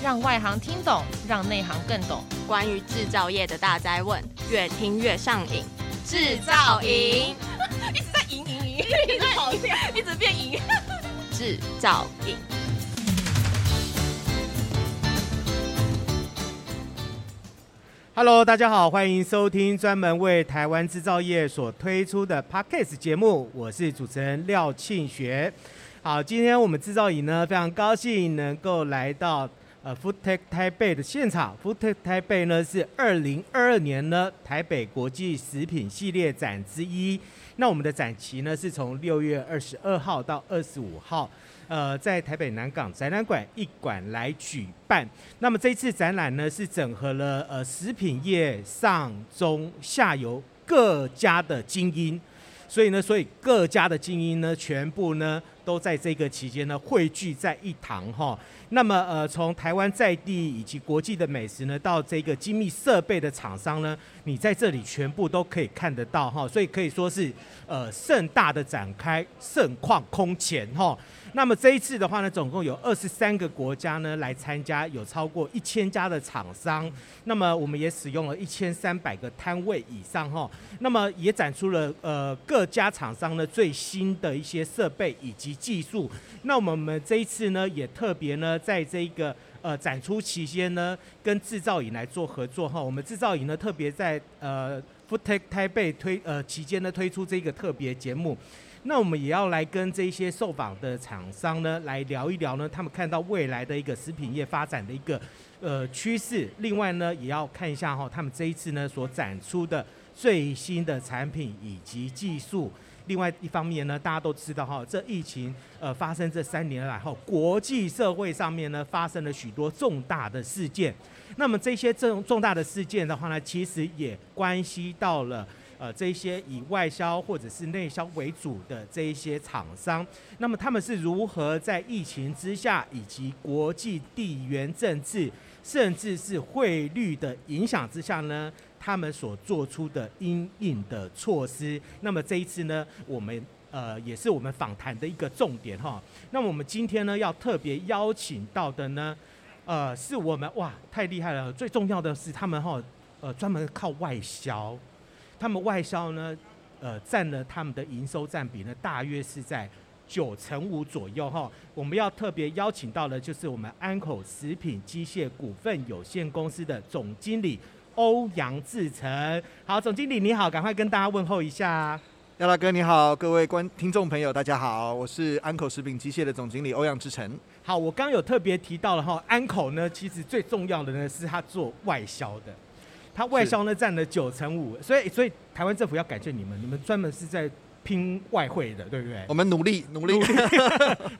让外行听懂，让内行更懂。关于制造业的大哉问，越听越上瘾。制造营 一直在赢赢赢，一直跑掉，一直变赢。制造营。Hello，大家好，欢迎收听专门为台湾制造业所推出的 Podcast 节目，我是主持人廖庆学。好，今天我们制造营呢，非常高兴能够来到。呃，FoodTech 台北的现场，FoodTech 台北呢是二零二二年呢台北国际食品系列展之一。那我们的展期呢是从六月二十二号到二十五号，呃，在台北南港展览馆一馆来举办。那么这次展览呢是整合了呃食品业上中下游各家的精英，所以呢，所以各家的精英呢全部呢都在这个期间呢汇聚在一堂哈。那么，呃，从台湾在地以及国际的美食呢，到这个精密设备的厂商呢，你在这里全部都可以看得到哈，所以可以说是呃盛大的展开，盛况空前哈。那么这一次的话呢，总共有二十三个国家呢来参加，有超过一千家的厂商。那么我们也使用了一千三百个摊位以上哈。那么也展出了呃各家厂商呢最新的一些设备以及技术。那我们这一次呢也特别呢在这个呃展出期间呢跟制造营来做合作哈。我们制造营呢特别在呃 FoodTech 台北推呃期间呢推出这个特别节目。那我们也要来跟这些受访的厂商呢，来聊一聊呢，他们看到未来的一个食品业发展的一个呃趋势。另外呢，也要看一下哈，他们这一次呢所展出的最新的产品以及技术。另外一方面呢，大家都知道哈，这疫情呃发生这三年来后，国际社会上面呢发生了许多重大的事件。那么这些这种重大的事件的话呢，其实也关系到了。呃，这一些以外销或者是内销为主的这一些厂商，那么他们是如何在疫情之下，以及国际地缘政治，甚至是汇率的影响之下呢，他们所做出的因应的措施？那么这一次呢，我们呃也是我们访谈的一个重点哈。那么我们今天呢，要特别邀请到的呢，呃，是我们哇太厉害了，最重要的是他们哈，呃，专门靠外销。他们外销呢，呃，占了他们的营收占比呢，大约是在九成五左右哈。我们要特别邀请到的，就是我们安口食品机械股份有限公司的总经理欧阳志成。好，总经理你好，赶快跟大家问候一下。廖大哥你好，各位观听众朋友大家好，我是安口食品机械的总经理欧阳志成。好，我刚刚有特别提到了哈，安口呢，其实最重要的呢，是他做外销的。它外销呢占了九成五，所以所以台湾政府要感谢你们，你们专门是在拼外汇的，对不对？我们努力努力，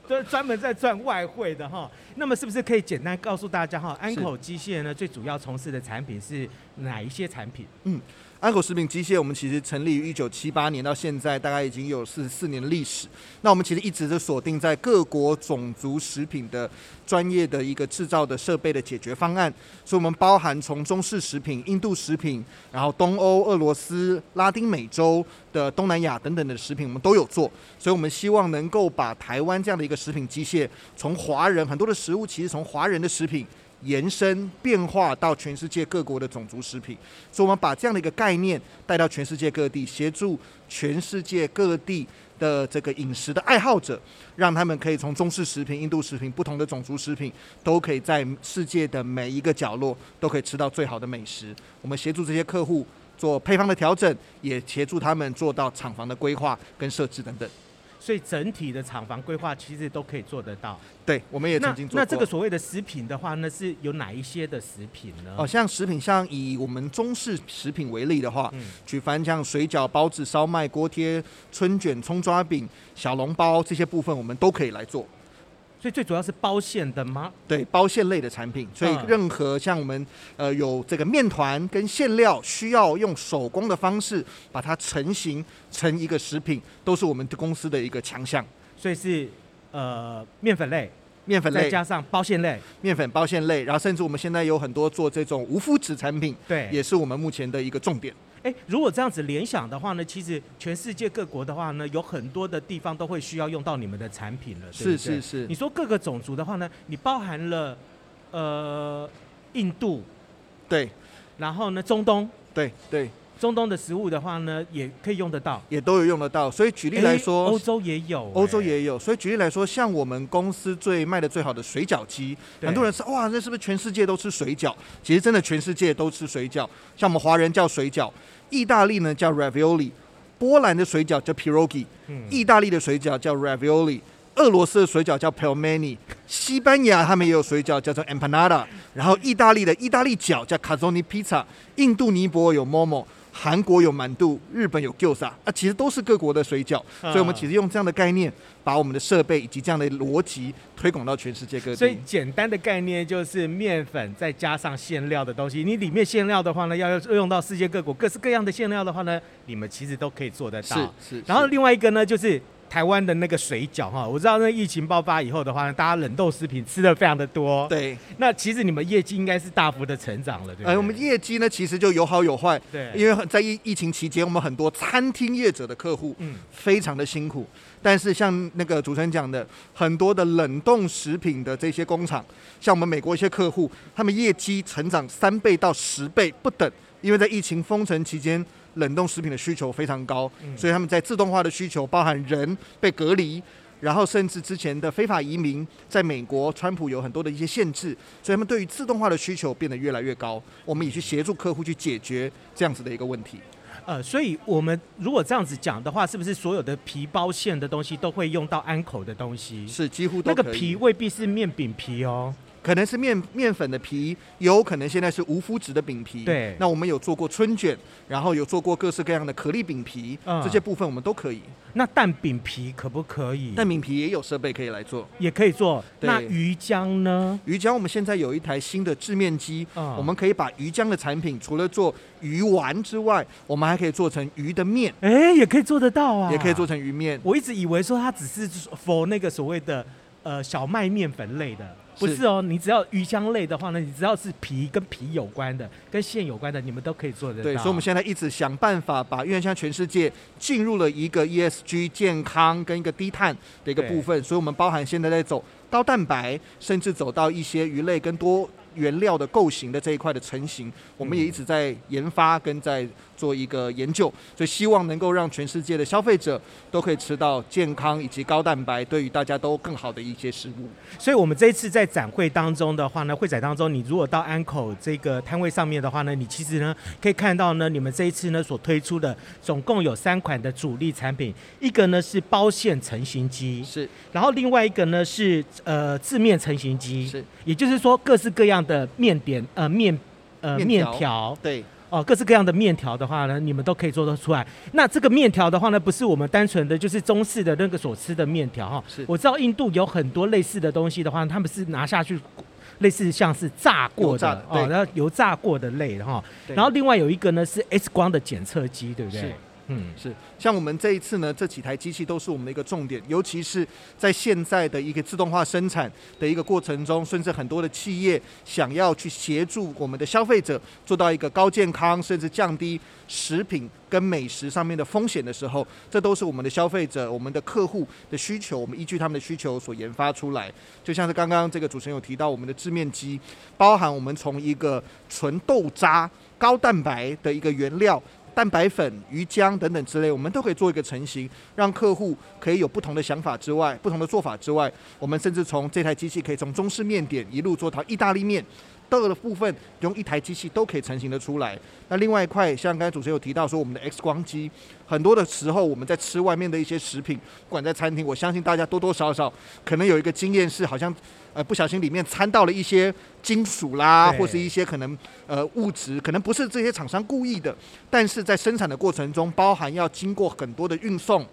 就是 专门在赚外汇的哈。那么是不是可以简单告诉大家哈，安口机械呢最主要从事的产品是哪一些产品？嗯。安口食品机械，我们其实成立于一九七八年，到现在大概已经有四十四年的历史。那我们其实一直都锁定在各国种族食品的专业的一个制造的设备的解决方案，所以我们包含从中式食品、印度食品，然后东欧、俄罗斯、拉丁美洲的东南亚等等的食品，我们都有做。所以我们希望能够把台湾这样的一个食品机械，从华人很多的食物，其实从华人的食品。延伸变化到全世界各国的种族食品，所以我们把这样的一个概念带到全世界各地，协助全世界各地的这个饮食的爱好者，让他们可以从中式食品、印度食品、不同的种族食品，都可以在世界的每一个角落都可以吃到最好的美食。我们协助这些客户做配方的调整，也协助他们做到厂房的规划跟设置等等。所以整体的厂房规划其实都可以做得到。对，我们也曾经做过。那，那这个所谓的食品的话，那是有哪一些的食品呢？哦，像食品，像以我们中式食品为例的话，嗯，举凡像水饺、包子、烧麦、锅贴、春卷、葱抓饼、小笼包这些部分，我们都可以来做。所以最主要是包馅的吗？对，包馅类的产品。所以任何像我们呃有这个面团跟馅料，需要用手工的方式把它成型成一个食品，都是我们公司的一个强项。所以是呃面粉类，面粉类加上包馅类，面粉包馅类，然后甚至我们现在有很多做这种无麸质产品，对，也是我们目前的一个重点。哎，如果这样子联想的话呢，其实全世界各国的话呢，有很多的地方都会需要用到你们的产品了。对不对？是是是。你说各个种族的话呢，你包含了呃印度，对，然后呢中东，对对。中东的食物的话呢，也可以用得到，也都有用得到。所以举例来说，欧洲也有，欧洲也有。所以举例来说，像我们公司最卖的最好的水饺机，很多人说哇，那是不是全世界都吃水饺？其实真的全世界都吃水饺。像我们华人叫水饺，意大利呢叫 ravioli，波兰的水饺叫 pierogi，意大利的水饺叫 ravioli，俄罗斯的水饺叫 pelmeni，西班牙他们也有水饺叫做 empanada，然后意大利的意大利饺叫 calzone pizza，印度尼泊尔有 momo。韩国有满度，日本有 gyoza 啊，其实都是各国的水饺，所以我们其实用这样的概念，把我们的设备以及这样的逻辑推广到全世界各地。所以简单的概念就是面粉再加上馅料的东西，你里面馅料的话呢，要用到世界各国各式各样的馅料的话呢，你们其实都可以做得到。是是。然后另外一个呢，就是。台湾的那个水饺哈，我知道那疫情爆发以后的话呢，大家冷冻食品吃的非常的多。对，那其实你们业绩应该是大幅的成长了，对不对？呃，我们业绩呢，其实就有好有坏。对，因为在疫疫情期间，我们很多餐厅业者的客户，嗯，非常的辛苦。但是像那个主持人讲的，很多的冷冻食品的这些工厂，像我们美国一些客户，他们业绩成长三倍到十倍不等，因为在疫情封城期间。冷冻食品的需求非常高，所以他们在自动化的需求，包含人被隔离，然后甚至之前的非法移民，在美国川普有很多的一些限制，所以他们对于自动化的需求变得越来越高。我们也去协助客户去解决这样子的一个问题。呃，所以我们如果这样子讲的话，是不是所有的皮包馅的东西都会用到安口的东西？是几乎都。那个皮未必是面饼皮哦。可能是面面粉的皮，有可能现在是无麸质的饼皮。对，那我们有做过春卷，然后有做过各式各样的可丽饼皮，嗯、这些部分我们都可以。那蛋饼皮可不可以？蛋饼皮也有设备可以来做，也可以做。那鱼浆呢？鱼浆我们现在有一台新的制面机，嗯、我们可以把鱼浆的产品除了做鱼丸之外，我们还可以做成鱼的面。哎，也可以做得到啊，也可以做成鱼面。我一直以为说它只是 for 那个所谓的呃小麦面粉类的。不是哦，你只要鱼香类的话呢，你只要是皮跟皮有关的、跟线有关的，你们都可以做得到。对，所以我们现在一直想办法把，因为现在全世界进入了一个 ESG 健康跟一个低碳的一个部分，所以我们包含现在在走高蛋白，甚至走到一些鱼类跟多原料的构型的这一块的成型，我们也一直在研发跟在做一个研究，所以希望能够让全世界的消费者都可以吃到健康以及高蛋白，对于大家都更好的一些食物。所以，我们这一次在展会当中的话呢，会展当中，你如果到安口这个摊位上面的话呢，你其实呢可以看到呢，你们这一次呢所推出的总共有三款的主力产品，一个呢是包馅成型机，是，然后另外一个呢是呃字面成型机，是，也就是说各式各样的面点呃面呃面条，对。哦，各式各样的面条的话呢，你们都可以做得出来。那这个面条的话呢，不是我们单纯的就是中式的那个所吃的面条哈。是。我知道印度有很多类似的东西的话，他们是拿下去，类似像是炸过的哦，然后油炸过的类的哈。然后另外有一个呢是 X 光的检测机，对不对？嗯，是像我们这一次呢，这几台机器都是我们的一个重点，尤其是在现在的一个自动化生产的一个过程中，甚至很多的企业想要去协助我们的消费者做到一个高健康，甚至降低食品跟美食上面的风险的时候，这都是我们的消费者、我们的客户的需求，我们依据他们的需求所研发出来。就像是刚刚这个主持人有提到，我们的制面机包含我们从一个纯豆渣、高蛋白的一个原料。蛋白粉、鱼浆等等之类，我们都可以做一个成型，让客户可以有不同的想法之外，不同的做法之外，我们甚至从这台机器可以从中式面点一路做到意大利面，各个部分用一台机器都可以成型的出来。那另外一块，像刚才主持人有提到说，我们的 X 光机，很多的时候我们在吃外面的一些食品，不管在餐厅，我相信大家多多少少可能有一个经验是，好像。呃，不小心里面掺到了一些金属啦，或是一些可能呃物质，可能不是这些厂商故意的，但是在生产的过程中，包含要经过很多的运送、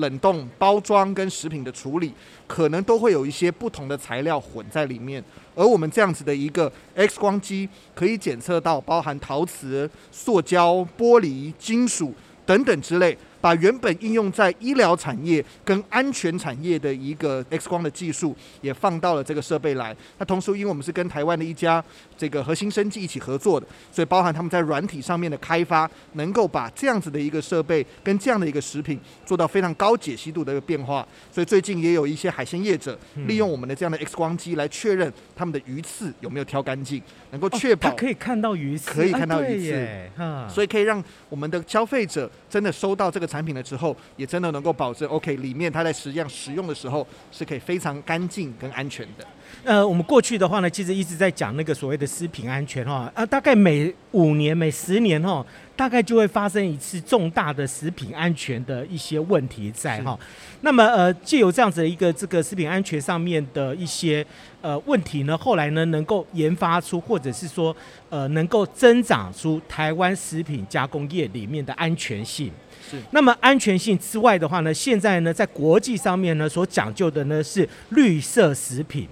冷冻、包装跟食品的处理，可能都会有一些不同的材料混在里面。而我们这样子的一个 X 光机，可以检测到包含陶瓷、塑胶、玻璃、金属等等之类。把原本应用在医疗产业跟安全产业的一个 X 光的技术也放到了这个设备来。那同时，因为我们是跟台湾的一家这个核心生技一起合作的，所以包含他们在软体上面的开发，能够把这样子的一个设备跟这样的一个食品做到非常高解析度的一个变化。所以最近也有一些海鲜业者利用我们的这样的 X 光机来确认他们的鱼刺有没有挑干净，能够确保、哦、可以看到鱼刺，可以看到鱼刺，啊、所以可以让我们的消费者真的收到这个产品了之后，也真的能够保证 OK 里面它在实际上使用的时候是可以非常干净跟安全的。呃，我们过去的话呢，其实一直在讲那个所谓的食品安全哈，啊，大概每五年、每十年哈，大概就会发生一次重大的食品安全的一些问题在哈。那么呃，借由这样子的一个这个食品安全上面的一些呃问题呢，后来呢能够研发出，或者是说呃能够增长出台湾食品加工业里面的安全性。是。那么安全性之外的话呢，现在呢在国际上面呢所讲究的呢是绿色食品。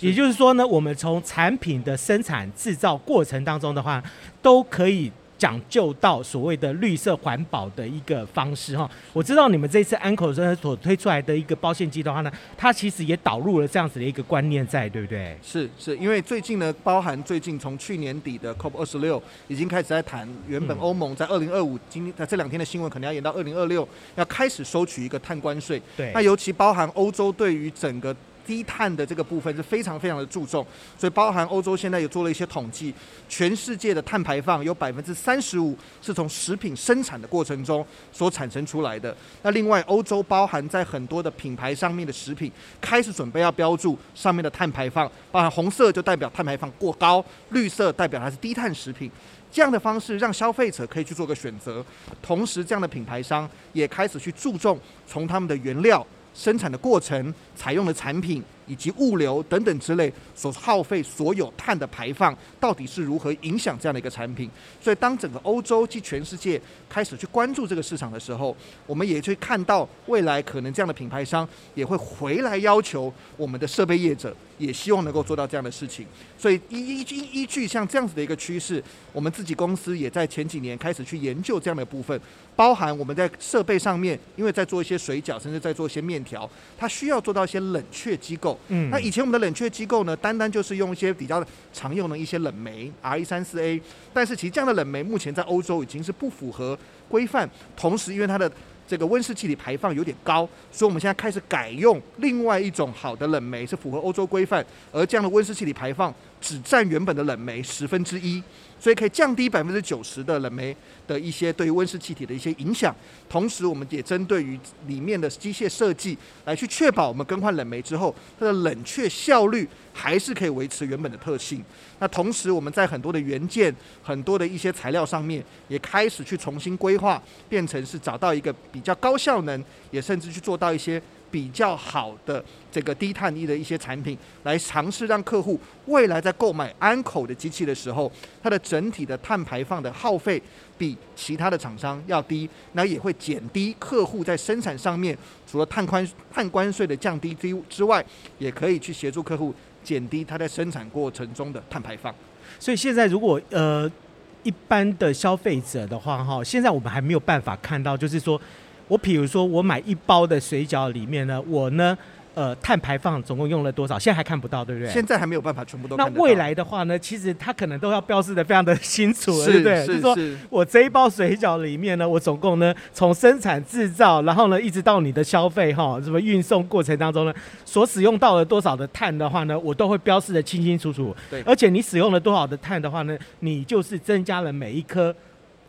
也就是说呢，我们从产品的生产制造过程当中的话，都可以讲究到所谓的绿色环保的一个方式哈。我知道你们这次安口生所推出来的一个包线机的话呢，它其实也导入了这样子的一个观念在，对不对？是是，因为最近呢，包含最近从去年底的 COP 二十六已经开始在谈，原本欧盟在二零二五今天在这两天的新闻可能要延到二零二六，要开始收取一个碳关税。对，那尤其包含欧洲对于整个。低碳的这个部分是非常非常的注重，所以包含欧洲现在也做了一些统计，全世界的碳排放有百分之三十五是从食品生产的过程中所产生出来的。那另外，欧洲包含在很多的品牌上面的食品开始准备要标注上面的碳排放，包含红色就代表碳排放过高，绿色代表它是低碳食品。这样的方式让消费者可以去做个选择，同时这样的品牌商也开始去注重从他们的原料。生产的过程、采用的产品以及物流等等之类所耗费所有碳的排放，到底是如何影响这样的一个产品？所以，当整个欧洲及全世界开始去关注这个市场的时候，我们也去看到未来可能这样的品牌商也会回来要求我们的设备业者，也希望能够做到这样的事情。所以，依依依依据像这样子的一个趋势，我们自己公司也在前几年开始去研究这样的部分。包含我们在设备上面，因为在做一些水饺，甚至在做一些面条，它需要做到一些冷却机构。嗯，那以前我们的冷却机构呢，单单就是用一些比较常用的一些冷媒 R 一三四 A，但是其实这样的冷媒目前在欧洲已经是不符合规范，同时因为它的这个温室气体排放有点高，所以我们现在开始改用另外一种好的冷媒，是符合欧洲规范，而这样的温室气体排放只占原本的冷媒十分之一。所以可以降低百分之九十的冷媒的一些对于温室气体的一些影响，同时我们也针对于里面的机械设计来去确保我们更换冷媒之后，它的冷却效率还是可以维持原本的特性。那同时我们在很多的元件、很多的一些材料上面也开始去重新规划，变成是找到一个比较高效能，也甚至去做到一些。比较好的这个低碳一的一些产品，来尝试让客户未来在购买安口的机器的时候，它的整体的碳排放的耗费比其他的厂商要低，那也会减低客户在生产上面除了碳宽碳关税的降低之之外，也可以去协助客户减低它在生产过程中的碳排放。所以现在如果呃一般的消费者的话哈，现在我们还没有办法看到，就是说。我比如说，我买一包的水饺里面呢，我呢，呃，碳排放总共用了多少？现在还看不到，对不对？现在还没有办法全部都看到。那未来的话呢，其实它可能都要标示的非常的清楚对不对？是就是说我这一包水饺里面呢，我总共呢，从生产制造，然后呢，一直到你的消费哈，什么运送过程当中呢，所使用到了多少的碳的话呢，我都会标示的清清楚楚。对。而且你使用了多少的碳的话呢，你就是增加了每一颗。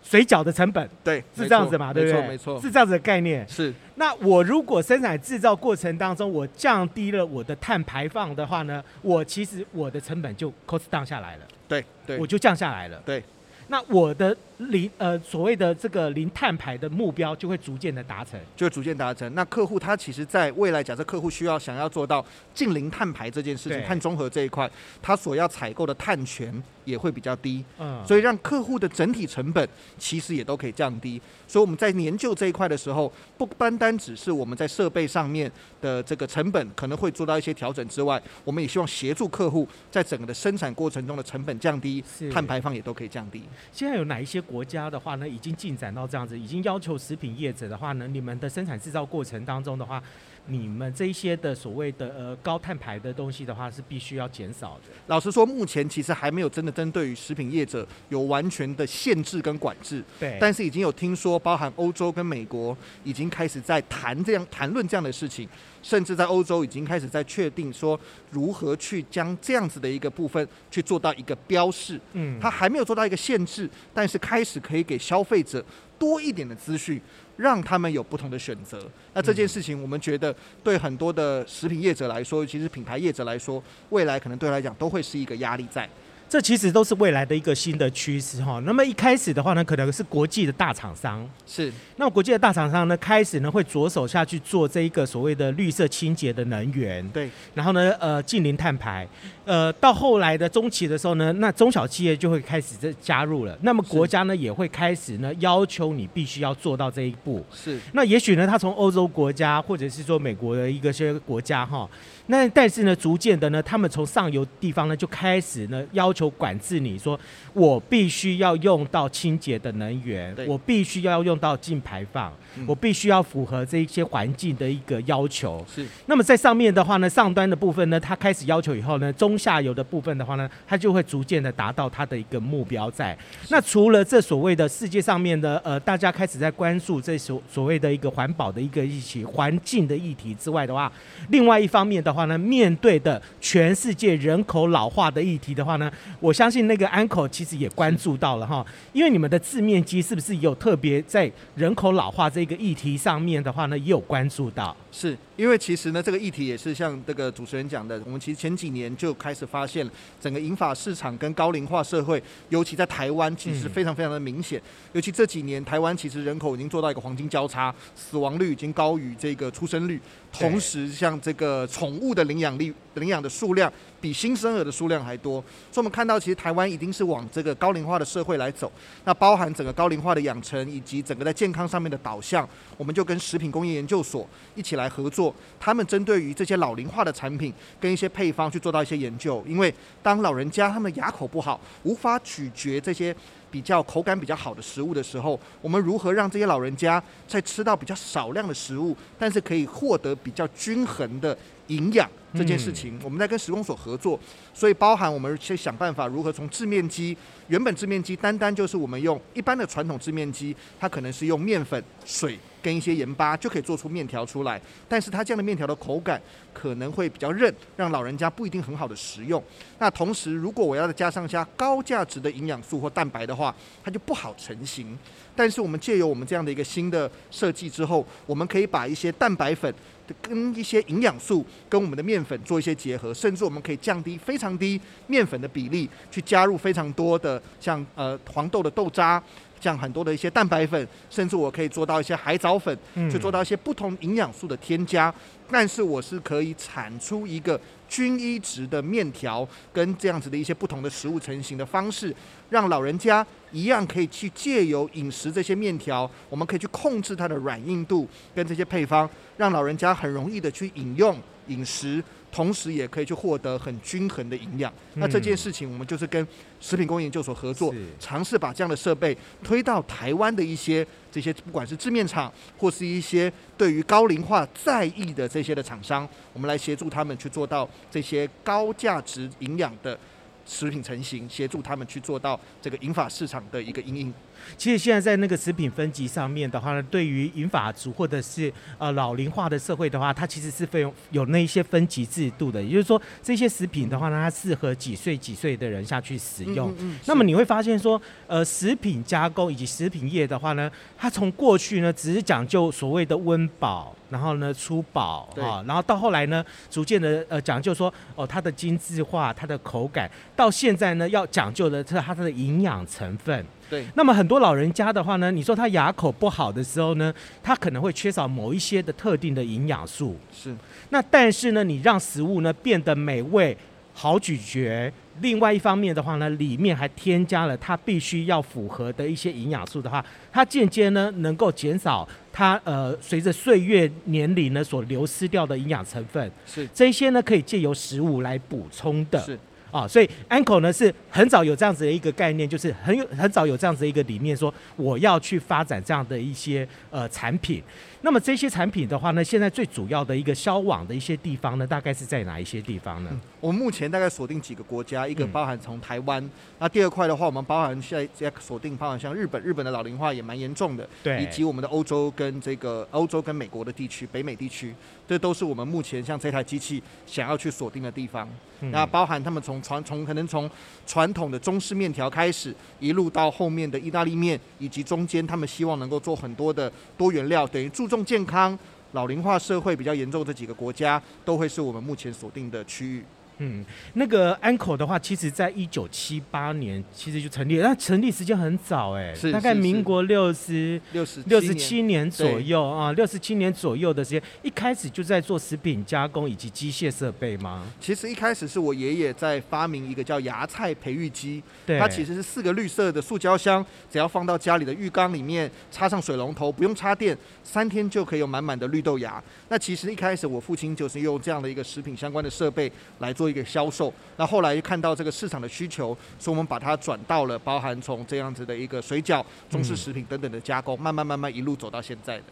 水饺的成本对，是这样子嘛？对不对？没错，是这样子的概念。是。那我如果生产制造过程当中，我降低了我的碳排放的话呢，我其实我的成本就 cost down 下来了。对对，我就降下来了。对。那我的零呃所谓的这个零碳排的目标就会逐渐的达成，就会逐渐达成。那客户他其实在未来，假设客户需要想要做到净零碳排这件事情，碳中和这一块，他所要采购的碳权。也会比较低，嗯，所以让客户的整体成本其实也都可以降低。所以我们在研究这一块的时候，不单单只是我们在设备上面的这个成本可能会做到一些调整之外，我们也希望协助客户在整个的生产过程中的成本降低，碳排放也都可以降低。现在有哪一些国家的话呢，已经进展到这样子，已经要求食品业者的话呢，你们的生产制造过程当中的话，你们这一些的所谓的呃高碳排的东西的话，是必须要减少的。老实说，目前其实还没有真的针对于食品业者有完全的限制跟管制。对。但是已经有听说，包含欧洲跟美国已经开始在谈这样谈论这样的事情，甚至在欧洲已经开始在确定说如何去将这样子的一个部分去做到一个标示。嗯。它还没有做到一个限制，但是开始可以给消费者多一点的资讯。让他们有不同的选择。那这件事情，我们觉得对很多的食品业者来说，尤其是品牌业者来说，未来可能对他来讲都会是一个压力在。这其实都是未来的一个新的趋势哈。那么一开始的话呢，可能是国际的大厂商是。那国际的大厂商呢，开始呢会着手下去做这一个所谓的绿色清洁的能源。对。然后呢，呃，近零碳排。呃，到后来的中期的时候呢，那中小企业就会开始这加入了。那么国家呢也会开始呢要求你必须要做到这一步。是。那也许呢，他从欧洲国家或者是说美国的一个些国家哈，那但是呢，逐渐的呢，他们从上游地方呢就开始呢要求管制你说，我必须要用到清洁的能源，我必须要用到净排放，嗯、我必须要符合这一些环境的一个要求。是。那么在上面的话呢，上端的部分呢，他开始要求以后呢，中下游的部分的话呢，它就会逐渐的达到它的一个目标在。那除了这所谓的世界上面的呃，大家开始在关注这所所谓的一个环保的一个议题环境的议题之外的话，另外一方面的话呢，面对的全世界人口老化的议题的话呢，我相信那个安口其实也关注到了哈，因为你们的字面机是不是有特别在人口老化这个议题上面的话呢，也有关注到？是因为其实呢，这个议题也是像这个主持人讲的，我们其实前几年就开始发现，整个银发市场跟高龄化社会，尤其在台湾，其实非常非常的明显。尤其这几年，台湾其实人口已经做到一个黄金交叉，死亡率已经高于这个出生率，同时像这个宠物的领养率、领养的数量比新生儿的数量还多，所以我们看到，其实台湾一定是往这个高龄化的社会来走。那包含整个高龄化的养成，以及整个在健康上面的导向，我们就跟食品工业研究所一起来合作。他们针对于这些老龄化的产品跟一些配方去做到一些研究，因为当老人家他们牙口不好，无法咀嚼这些比较口感比较好的食物的时候，我们如何让这些老人家在吃到比较少量的食物，但是可以获得比较均衡的营养这件事情，我们在跟食工所合作，所以包含我们去想办法如何从制面机，原本制面机单单就是我们用一般的传统制面机，它可能是用面粉、水。跟一些盐巴就可以做出面条出来，但是它这样的面条的口感可能会比较韧，让老人家不一定很好的食用。那同时，如果我要再加上加高价值的营养素或蛋白的话，它就不好成型。但是我们借由我们这样的一个新的设计之后，我们可以把一些蛋白粉跟一些营养素跟我们的面粉做一些结合，甚至我们可以降低非常低面粉的比例，去加入非常多的像呃黄豆的豆渣。像很多的一些蛋白粉，甚至我可以做到一些海藻粉，去做到一些不同营养素的添加，但是我是可以产出一个均一值的面条，跟这样子的一些不同的食物成型的方式，让老人家一样可以去借由饮食这些面条，我们可以去控制它的软硬度跟这些配方，让老人家很容易的去饮用饮食。同时也可以去获得很均衡的营养。那这件事情，我们就是跟食品工业研究所合作，尝试把这样的设备推到台湾的一些这些，不管是制面厂或是一些对于高龄化在意的这些的厂商，我们来协助他们去做到这些高价值营养的食品成型，协助他们去做到这个银发市场的一个应应。其实现在在那个食品分级上面的话呢，对于银发族或者是呃老龄化的社会的话，它其实是费用有那一些分级制度的。也就是说，这些食品的话呢，它适合几岁几岁的人下去使用。嗯嗯嗯，那么你会发现说，呃，食品加工以及食品业的话呢，它从过去呢只是讲究所谓的温饱，然后呢粗饱啊，然后到后来呢，逐渐的呃讲究说哦它的精致化、它的口感，到现在呢要讲究的是它的营养成分。对，那么很多老人家的话呢，你说他牙口不好的时候呢，他可能会缺少某一些的特定的营养素。是，那但是呢，你让食物呢变得美味、好咀嚼、另外一方面的话呢，里面还添加了它必须要符合的一些营养素的话，它间接呢能够减少它呃随着岁月年龄呢所流失掉的营养成分。是这些呢可以借由食物来补充的。是。啊、所以安口呢是很早有这样子的一个概念，就是很有很早有这样子的一个理念，说我要去发展这样的一些呃产品。那么这些产品的话呢，现在最主要的一个销往的一些地方呢，大概是在哪一些地方呢？嗯、我们目前大概锁定几个国家，一个包含从台湾，嗯、那第二块的话，我们包含现在在锁定包含像日本，日本的老龄化也蛮严重的，对，以及我们的欧洲跟这个欧洲跟美国的地区，北美地区，这都是我们目前像这台机器想要去锁定的地方。嗯、那包含他们从传从可能从传统的中式面条开始，一路到后面的意大利面，以及中间他们希望能够做很多的多元料，等于注重健康、老龄化社会比较严重这几个国家，都会是我们目前锁定的区域。嗯，那个安口的话，其实在一九七八年其实就成立了，那成立时间很早哎，是大概民国六十六十六十七年左右啊，六十七年左右的时间，一开始就在做食品加工以及机械设备吗？其实一开始是我爷爷在发明一个叫芽菜培育机，对，它其实是四个绿色的塑胶箱，只要放到家里的浴缸里面，插上水龙头，不用插电，三天就可以有满满的绿豆芽。那其实一开始我父亲就是用这样的一个食品相关的设备来做。一个销售，那后来又看到这个市场的需求，所以我们把它转到了包含从这样子的一个水饺、中式食品等等的加工，慢慢慢慢一路走到现在的。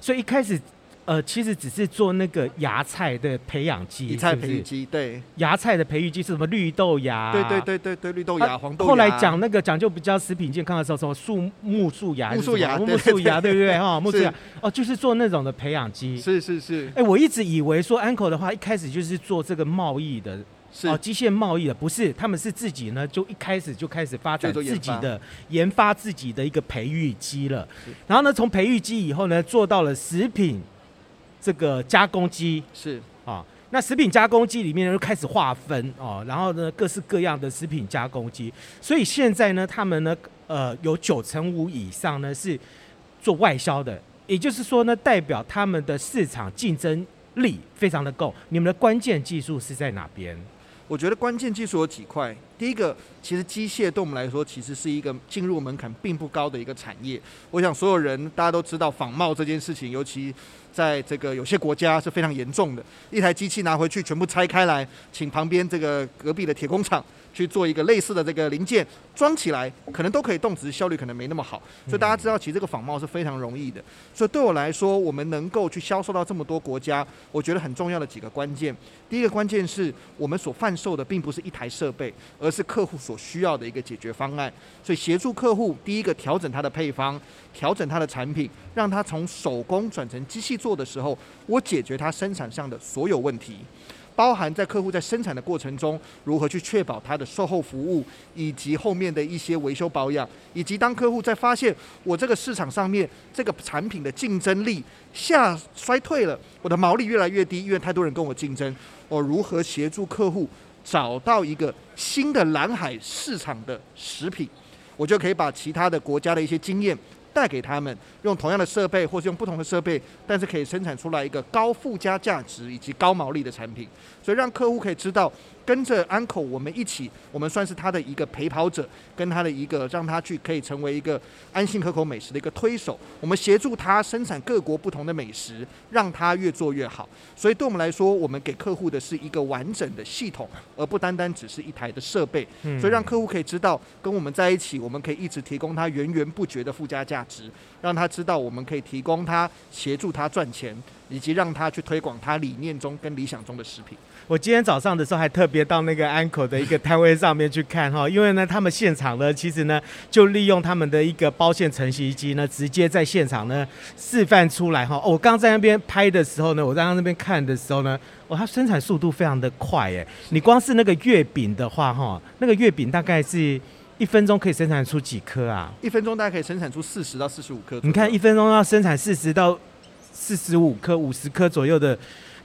所以一开始。呃，其实只是做那个芽菜的培养基，芽菜培育基，对，芽菜的培育基是什么？绿豆芽，对对对对对，绿豆芽、啊、黄豆芽。后来讲那个讲究比较食品健康的时候，什么树木树芽，木树芽，木树芽，对不对？哈，木树芽，哦，就是做那种的培养基。是是是。哎、欸，我一直以为说安口的话，一开始就是做这个贸易的，哦，机械贸易的，不是，他们是自己呢，就一开始就开始发展自己的研发自己的一个培育基了。然后呢，从培育基以后呢，做到了食品。这个加工机。是。啊，那食品加工机里面就开始划分哦，然后呢，各式各样的食品加工机，所以现在呢，他们呢，呃，有九成五以上呢是做外销的，也就是说呢，代表他们的市场竞争力非常的够。你们的关键技术是在哪边？我觉得关键技术有几块，第一个，其实机械对我们来说，其实是一个进入门槛并不高的一个产业。我想所有人大家都知道仿冒这件事情，尤其。在这个有些国家是非常严重的，一台机器拿回去全部拆开来，请旁边这个隔壁的铁工厂去做一个类似的这个零件装起来，可能都可以动，只是效率可能没那么好。所以大家知道，其实这个仿冒是非常容易的。所以对我来说，我们能够去销售到这么多国家，我觉得很重要的几个关键。第一个关键是我们所贩售的并不是一台设备，而是客户所需要的一个解决方案。所以协助客户，第一个调整它的配方，调整它的产品，让它从手工转成机器做的时候，我解决它生产上的所有问题。包含在客户在生产的过程中，如何去确保他的售后服务，以及后面的一些维修保养，以及当客户在发现我这个市场上面这个产品的竞争力下衰退了，我的毛利越来越低，因为太多人跟我竞争，我如何协助客户找到一个新的蓝海市场的食品，我就可以把其他的国家的一些经验。带给他们用同样的设备，或是用不同的设备，但是可以生产出来一个高附加价值以及高毛利的产品，所以让客户可以知道。跟着安口，我们一起，我们算是他的一个陪跑者，跟他的一个让他去可以成为一个安心可口美食的一个推手。我们协助他生产各国不同的美食，让他越做越好。所以对我们来说，我们给客户的是一个完整的系统，而不单单只是一台的设备。所以让客户可以知道，跟我们在一起，我们可以一直提供他源源不绝的附加价值，让他知道我们可以提供他协助他赚钱，以及让他去推广他理念中跟理想中的食品。我今天早上的时候还特别到那个安口的一个摊位上面去看哈，因为呢，他们现场呢，其实呢，就利用他们的一个包线承袭机呢，直接在现场呢示范出来哈。哦，我刚在那边拍的时候呢，我在那边看的时候呢，哦，它生产速度非常的快哎。你光是那个月饼的话哈，那个月饼大概是一分钟可以生产出几颗啊？一分钟大概可以生产出四十到四十五颗。你看一分钟要生产四十到四十五颗、五十颗左右的。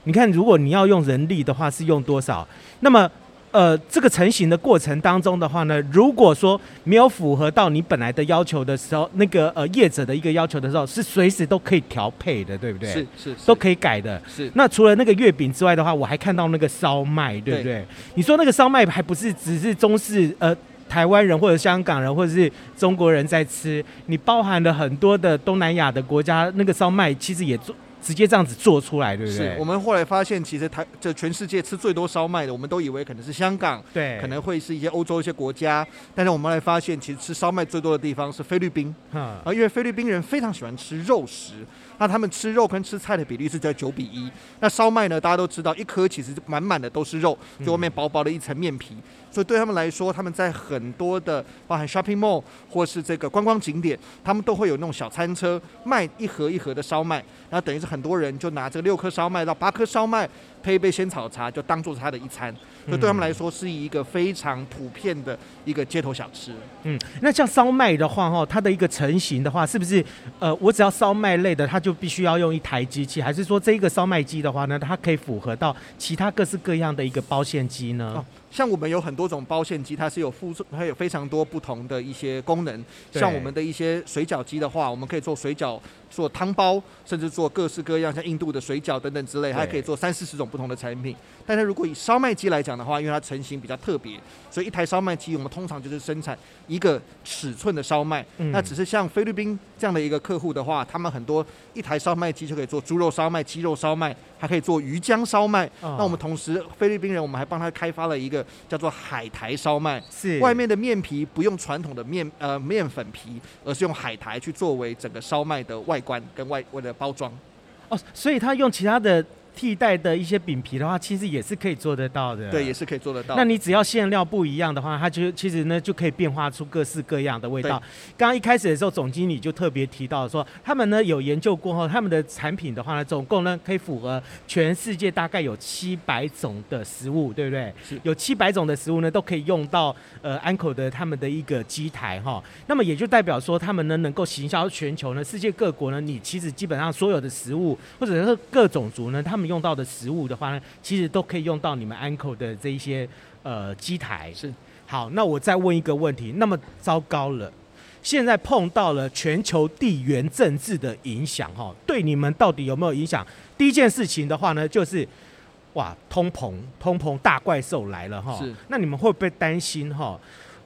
你看，如果你要用人力的话，是用多少？那么，呃，这个成型的过程当中的话呢，如果说没有符合到你本来的要求的时候，那个呃业者的一个要求的时候，是随时都可以调配的，对不对？是是，是都可以改的。是。那除了那个月饼之外的话，我还看到那个烧麦，对不对？对你说那个烧麦还不是只是中式呃台湾人或者香港人或者是中国人在吃，你包含了很多的东南亚的国家，那个烧麦其实也做。直接这样子做出来，对不对？是我们后来发现，其实台这全世界吃最多烧麦的，我们都以为可能是香港，对，可能会是一些欧洲一些国家。但是我们来发现，其实吃烧麦最多的地方是菲律宾，啊，因为菲律宾人非常喜欢吃肉食，那他们吃肉跟吃菜的比例是在九比一。那烧麦呢，大家都知道，一颗其实满满的都是肉，就外面薄薄的一层面皮。嗯所以对他们来说，他们在很多的包含 shopping mall 或是这个观光景点，他们都会有那种小餐车卖一盒一盒的烧麦，然后等于是很多人就拿这六颗烧麦到八颗烧麦，配一杯仙草茶，就当做是他的一餐。所以对他们来说，是一个非常普遍的一个街头小吃。嗯，那像烧麦的话，哈，它的一个成型的话，是不是呃，我只要烧麦类的，它就必须要用一台机器，还是说这一个烧麦机的话呢，它可以符合到其他各式各样的一个包馅机呢？哦像我们有很多种包馅机，它是有附，它有非常多不同的一些功能。像我们的一些水饺机的话，我们可以做水饺、做汤包，甚至做各式各样像印度的水饺等等之类，还可以做三四十种不同的产品。但是如果以烧麦机来讲的话，因为它成型比较特别，所以一台烧麦机我们通常就是生产一个尺寸的烧麦。嗯、那只是像菲律宾这样的一个客户的话，他们很多一台烧麦机就可以做猪肉烧麦、鸡肉烧麦，还可以做鱼浆烧麦。哦、那我们同时菲律宾人，我们还帮他开发了一个。叫做海苔烧麦，是外面的面皮不用传统的面呃面粉皮，而是用海苔去作为整个烧麦的外观跟外外的包装。哦，所以他用其他的。替代的一些饼皮的话，其实也是可以做得到的。对，也是可以做得到。那你只要馅料不一样的话，它就其实呢就可以变化出各式各样的味道。刚刚一开始的时候，总经理就特别提到说，他们呢有研究过后，他们的产品的话呢，总共呢可以符合全世界大概有七百种的食物，对不对？是。有七百种的食物呢，都可以用到呃安口的他们的一个机台哈。那么也就代表说，他们呢能够行销全球呢，世界各国呢，你其实基本上所有的食物或者是各种族呢，他们用到的食物的话呢，其实都可以用到你们安口的这一些呃机台。是，好，那我再问一个问题，那么糟糕了，现在碰到了全球地缘政治的影响，哈，对你们到底有没有影响？第一件事情的话呢，就是哇，通膨，通膨大怪兽来了，哈，是，那你们会不会担心，哈？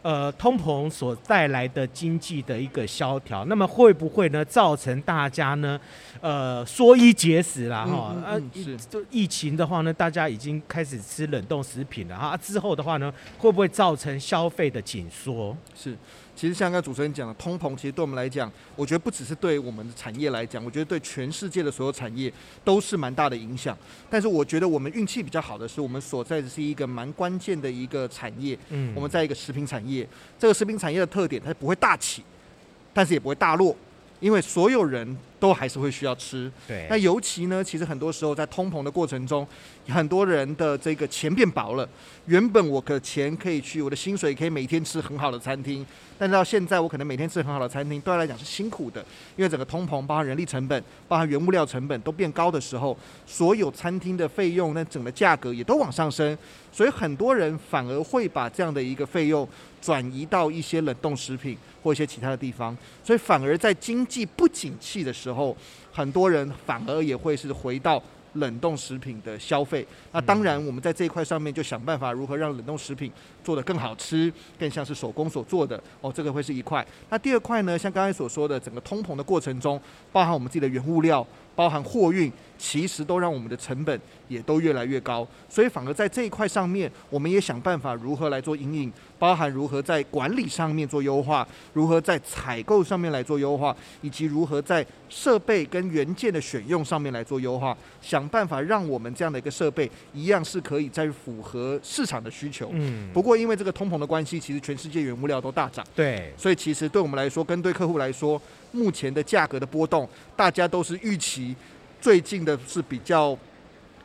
呃，通膨所带来的经济的一个萧条，那么会不会呢造成大家呢，呃，缩衣节食啦？哈、嗯，嗯、嗯，就疫情的话呢，大家已经开始吃冷冻食品了哈、啊，之后的话呢，会不会造成消费的紧缩？是。其实像刚才主持人讲的，通膨其实对我们来讲，我觉得不只是对我们的产业来讲，我觉得对全世界的所有产业都是蛮大的影响。但是我觉得我们运气比较好的是，我们所在的是一个蛮关键的一个产业。嗯，我们在一个食品产业，这个食品产业的特点，它不会大起，但是也不会大落，因为所有人。都还是会需要吃，对。那尤其呢，其实很多时候在通膨的过程中，很多人的这个钱变薄了。原本我的钱可以去，我的薪水可以每天吃很好的餐厅，但到现在我可能每天吃很好的餐厅，对他来讲是辛苦的，因为整个通膨，包含人力成本，包含原物料成本都变高的时候，所有餐厅的费用，那整个价格也都往上升，所以很多人反而会把这样的一个费用转移到一些冷冻食品或一些其他的地方，所以反而在经济不景气的时候。时候，很多人反而也会是回到冷冻食品的消费。那当然，我们在这一块上面就想办法如何让冷冻食品做得更好吃，更像是手工所做的。哦，这个会是一块。那第二块呢？像刚才所说的，整个通膨的过程中，包含我们自己的原物料。包含货运，其实都让我们的成本也都越来越高，所以反而在这一块上面，我们也想办法如何来做因应，包含如何在管理上面做优化，如何在采购上面来做优化，以及如何在设备跟元件的选用上面来做优化，想办法让我们这样的一个设备一样是可以再符合市场的需求。嗯。不过因为这个通膨的关系，其实全世界原物料都大涨。对。所以其实对我们来说，跟对客户来说。目前的价格的波动，大家都是预期最近的是比较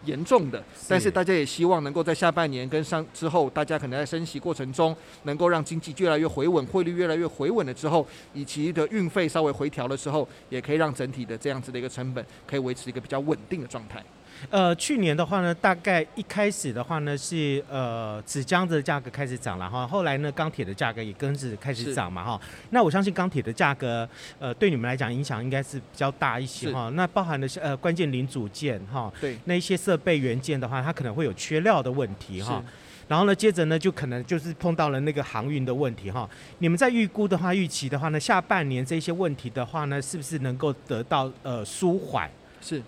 严重的，但是大家也希望能够在下半年跟上之后，大家可能在升息过程中，能够让经济越来越回稳，汇率越来越回稳了之后，以及的运费稍微回调的时候，也可以让整体的这样子的一个成本可以维持一个比较稳定的状态。呃，去年的话呢，大概一开始的话呢是呃纸浆的价格开始涨了哈，后来呢钢铁的价格也跟着开始涨嘛哈。那我相信钢铁的价格呃对你们来讲影响应该是比较大一些哈。那包含的是呃关键零组件哈，对，那一些设备元件的话，它可能会有缺料的问题哈。然后呢，接着呢就可能就是碰到了那个航运的问题哈。你们在预估的话，预期的话呢，下半年这些问题的话呢，是不是能够得到呃舒缓？是。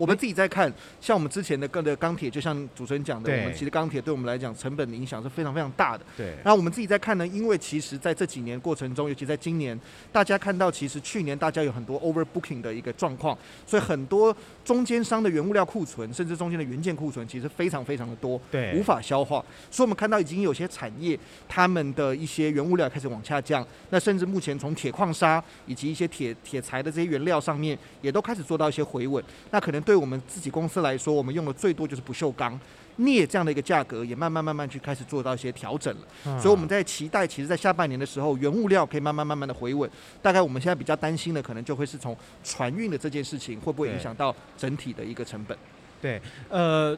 我们自己在看，像我们之前的各的钢铁，就像主持人讲的，我们其实钢铁对我们来讲成本的影响是非常非常大的。对。然后我们自己在看呢，因为其实在这几年过程中，尤其在今年，大家看到其实去年大家有很多 overbooking 的一个状况，所以很多中间商的原物料库存，甚至中间的元件库存，其实非常非常的多，对，无法消化。所以我们看到已经有些产业，他们的一些原物料开始往下降，那甚至目前从铁矿砂以及一些铁铁材的这些原料上面，也都开始做到一些回稳。那可能。对我们自己公司来说，我们用的最多就是不锈钢、镍这样的一个价格，也慢慢慢慢去开始做到一些调整了。所以我们在期待，其实，在下半年的时候，原物料可以慢慢慢慢的回稳。大概我们现在比较担心的，可能就会是从船运的这件事情，会不会影响到整体的一个成本？对，呃，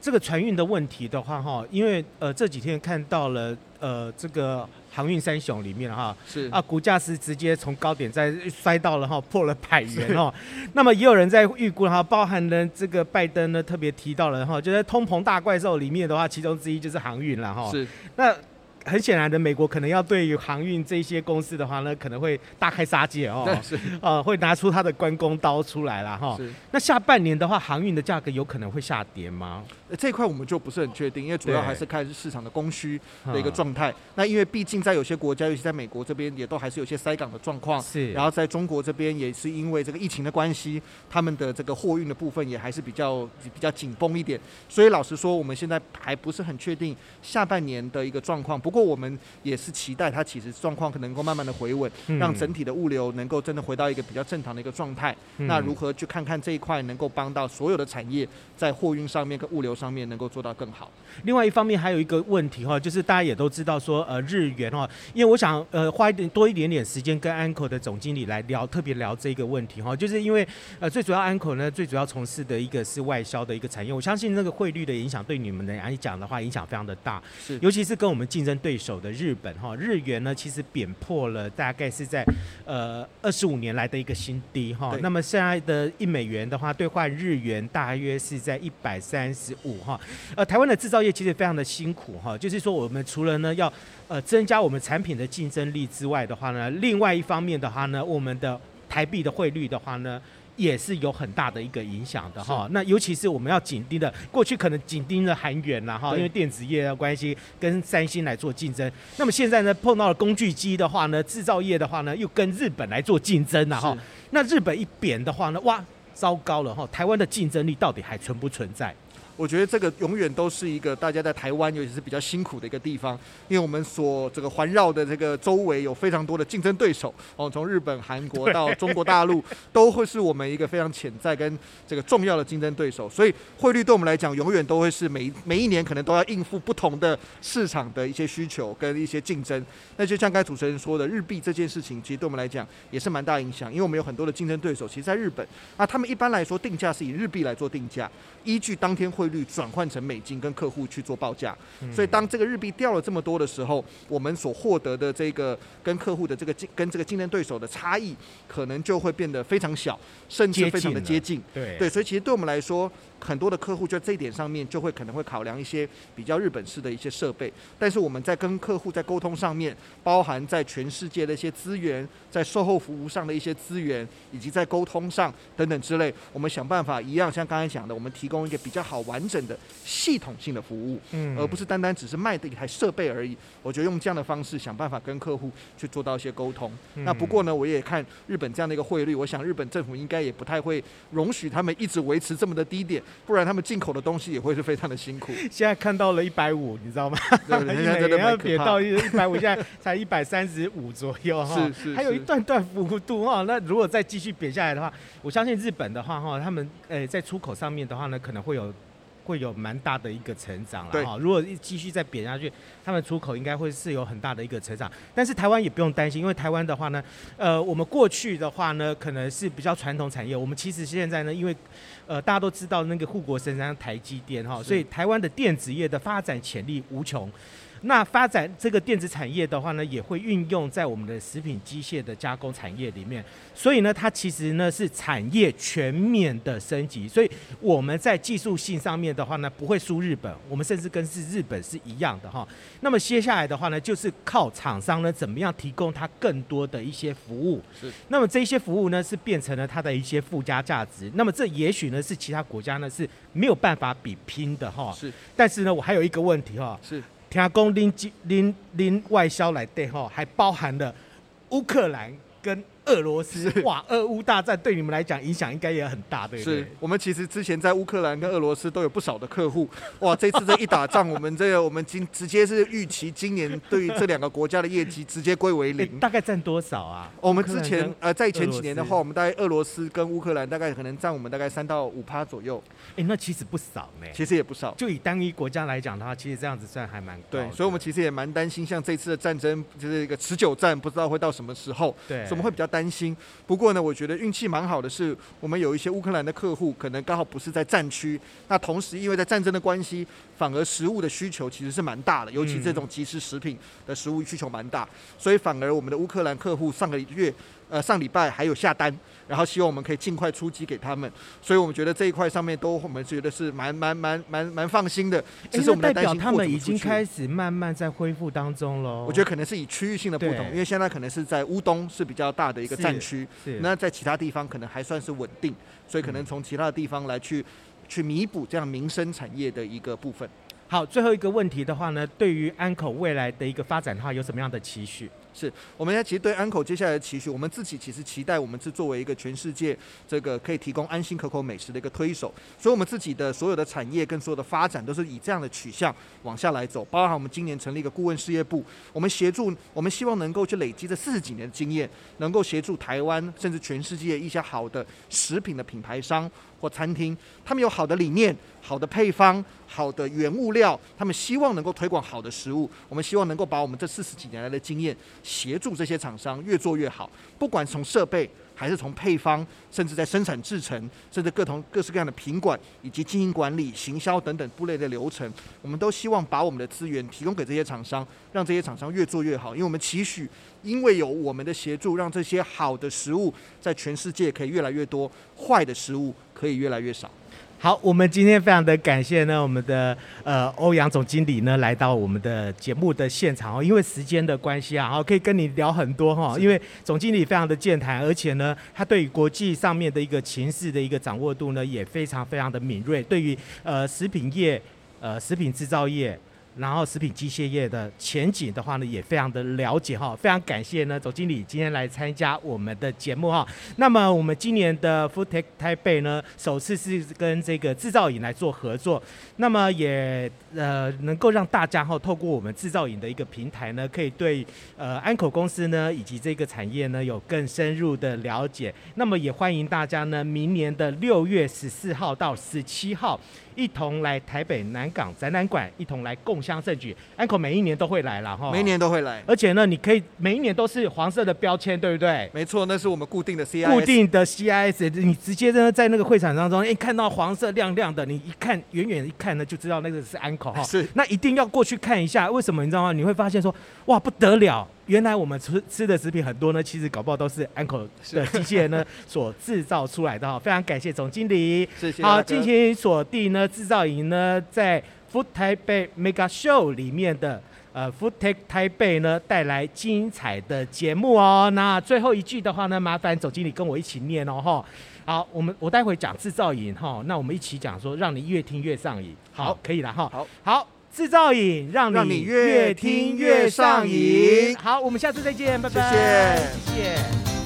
这个船运的问题的话，哈，因为呃这几天看到了，呃，这个。航运三雄里面哈，是啊，股价是直接从高点再摔到了哈，破了百元哦。那么也有人在预估哈，包含了这个拜登呢特别提到了哈，就在通膨大怪兽里面的话，其中之一就是航运了哈。是那。很显然的，美国可能要对于航运这些公司的话呢，可能会大开杀戒哦，是呃，会拿出他的关公刀出来了哈。是。那下半年的话，航运的价格有可能会下跌吗？这块我们就不是很确定，因为主要还是看市场的供需的一个状态。那因为毕竟在有些国家，尤其在美国这边，也都还是有些塞港的状况。是。然后在中国这边，也是因为这个疫情的关系，他们的这个货运的部分也还是比较比较紧绷一点。所以老实说，我们现在还不是很确定下半年的一个状况。不过。我们也是期待它其实状况可能够慢慢的回稳，让整体的物流能够真的回到一个比较正常的一个状态。那如何去看看这一块能够帮到所有的产业在货运上面跟物流上面能够做到更好？另外一方面还有一个问题哈，就是大家也都知道说呃日元哈，因为我想呃花一点多一点点时间跟安口的总经理来聊，特别聊这个问题哈，就是因为呃最主要安口呢最主要从事的一个是外销的一个产业，我相信那个汇率的影响对你们来讲的话影响非常的大，是尤其是跟我们竞争对。对手的日本哈日元呢，其实贬破了，大概是在呃二十五年来的一个新低哈。那么现在的一美元的话，兑换日元大约是在一百三十五哈。呃，台湾的制造业其实非常的辛苦哈，就是说我们除了呢要呃增加我们产品的竞争力之外的话呢，另外一方面的话呢，我们的台币的汇率的话呢。也是有很大的一个影响的哈，那尤其是我们要紧盯的，过去可能紧盯着韩元啦哈，因为电子业的关系跟三星来做竞争。那么现在呢，碰到了工具机的话呢，制造业的话呢，又跟日本来做竞争了哈。那日本一贬的话呢，哇，糟糕了哈，台湾的竞争力到底还存不存在？我觉得这个永远都是一个大家在台湾，尤其是比较辛苦的一个地方，因为我们所这个环绕的这个周围有非常多的竞争对手哦，从日本、韩国到中国大陆，都会是我们一个非常潜在跟这个重要的竞争对手。所以汇率对我们来讲，永远都会是每每一年可能都要应付不同的市场的一些需求跟一些竞争。那就像刚才主持人说的，日币这件事情，其实对我们来讲也是蛮大影响，因为我们有很多的竞争对手，其实在日本，那他们一般来说定价是以日币来做定价，依据当天汇率转换成美金跟客户去做报价，所以当这个日币掉了这么多的时候，我们所获得的这个跟客户的这个竞跟这个竞争对手的差异，可能就会变得非常小，甚至非常的接近。对对，所以其实对我们来说。很多的客户就在这一点上面就会可能会考量一些比较日本式的一些设备，但是我们在跟客户在沟通上面，包含在全世界的一些资源，在售后服务上的一些资源，以及在沟通上等等之类，我们想办法一样，像刚才讲的，我们提供一个比较好完整的系统性的服务，嗯，而不是单单只是卖的一台设备而已。我觉得用这样的方式想办法跟客户去做到一些沟通。那不过呢，我也看日本这样的一个汇率，我想日本政府应该也不太会容许他们一直维持这么的低点。不然他们进口的东西也会是非常的辛苦。现在看到了一百五，你知道吗？对，现在真的要贬到一百五，现在才一百三十五左右哈。是是，还有一段段幅度哈。那如果再继续贬下来的话，我相信日本的话哈，他们呃在出口上面的话呢，可能会有会有蛮大的一个成长了哈。如果继续再贬下去，他们出口应该会是有很大的一个成长。但是台湾也不用担心，因为台湾的话呢，呃，我们过去的话呢，可能是比较传统产业。我们其实现在呢，因为呃大家都知道那个护国神山台积电哈，所以台湾的电子业的发展潜力无穷。那发展这个电子产业的话呢，也会运用在我们的食品机械的加工产业里面，所以呢，它其实呢是产业全面的升级，所以我们在技术性上面的话呢，不会输日本，我们甚至跟是日本是一样的哈。那么接下来的话呢，就是靠厂商呢怎么样提供它更多的一些服务，是。那么这些服务呢是变成了它的一些附加价值，那么这也许呢是其他国家呢是没有办法比拼的哈。是。但是呢，我还有一个问题哈。是。听讲您您您外销来的吼，还包含了乌克兰跟。俄罗斯哇，俄乌大战对你们来讲影响应该也很大，对不对？是我们其实之前在乌克兰跟俄罗斯都有不少的客户，哇，这次这一打仗，我们这个我们今直接是预期今年对于这两个国家的业绩直接归为零。欸、大概占多少啊？我们之前呃在前几年的话，我们大概俄罗斯跟乌克兰大概可能占我们大概三到五趴左右。哎、欸，那其实不少呢。其实也不少。就以单一国家来讲的话，其实这样子算还蛮高。对，所以我们其实也蛮担心，像这次的战争就是一个持久战，不知道会到什么时候。对，所以我们会比较担担心。不不过呢，我觉得运气蛮好的是，我们有一些乌克兰的客户，可能刚好不是在战区。那同时，因为在战争的关系，反而食物的需求其实是蛮大的，尤其这种即食食品的食物需求蛮大。所以反而我们的乌克兰客户上个月，呃，上礼拜还有下单，然后希望我们可以尽快出击给他们。所以我们觉得这一块上面都我们觉得是蛮蛮蛮蛮蛮放心的。其实我们代表他们已经开始慢慢在恢复当中喽。我觉得可能是以区域性的不同，因为现在可能是在乌东是比较大的一个战区。那在其他地方可能还算是稳定，所以可能从其他的地方来去去弥补这样民生产业的一个部分。好，最后一个问题的话呢，对于安口未来的一个发展的话，有什么样的期许？是我们现在其实对安口接下来的期许，我们自己其实期待我们是作为一个全世界这个可以提供安心可口美食的一个推手，所以我们自己的所有的产业跟所有的发展都是以这样的取向往下来走。包含我们今年成立一个顾问事业部，我们协助，我们希望能够去累积这四十几年的经验，能够协助台湾甚至全世界一些好的食品的品牌商或餐厅，他们有好的理念、好的配方、好的原物料，他们希望能够推广好的食物。我们希望能够把我们这四十几年来的经验。协助这些厂商越做越好，不管从设备还是从配方，甚至在生产制程，甚至各同各式各样的品管以及经营管理、行销等等部类的流程，我们都希望把我们的资源提供给这些厂商，让这些厂商越做越好。因为我们期许，因为有我们的协助，让这些好的食物在全世界可以越来越多，坏的食物可以越来越少。好，我们今天非常的感谢呢，我们的呃欧阳总经理呢来到我们的节目的现场哦，因为时间的关系啊，哈，可以跟你聊很多哈，因为总经理非常的健谈，而且呢，他对于国际上面的一个情势的一个掌握度呢也非常非常的敏锐，对于呃食品业、呃食品制造业。然后食品机械业的前景的话呢，也非常的了解哈，非常感谢呢总经理今天来参加我们的节目哈。那么我们今年的 FoodTech 台北呢，首次是跟这个制造营来做合作，那么也呃能够让大家哈透过我们制造营的一个平台呢，可以对呃安口公司呢以及这个产业呢有更深入的了解。那么也欢迎大家呢明年的六月十四号到十七号。一同来台北南港展览馆，一同来共襄盛举。安口每一年都会来了哈，每一年都会来，而且呢，你可以每一年都是黄色的标签，对不对？没错，那是我们固定的 CIS。固定的 CIS，你直接呢在那个会场当中，哎，看到黄色亮亮的，你一看远远一看呢，就知道那个是安口哈。是，那一定要过去看一下，为什么你知道吗？你会发现说，哇，不得了。原来我们吃吃的食品很多呢，其实搞不好都是安口的机器人呢所制造出来的哈。非常感谢总经理，谢谢。好，进行锁定呢制造营呢在 Food Taipei Mega Show 里面的呃 Food Tech Taipei 呢带来精彩的节目哦。那最后一句的话呢，麻烦总经理跟我一起念哦哈。好，我们我待会讲制造营哈，那我们一起讲说，让你越听越上瘾。好，可以了哈。好，好。制造瘾，让你越听越上瘾。好，我们下次再见，拜拜。谢谢，谢谢。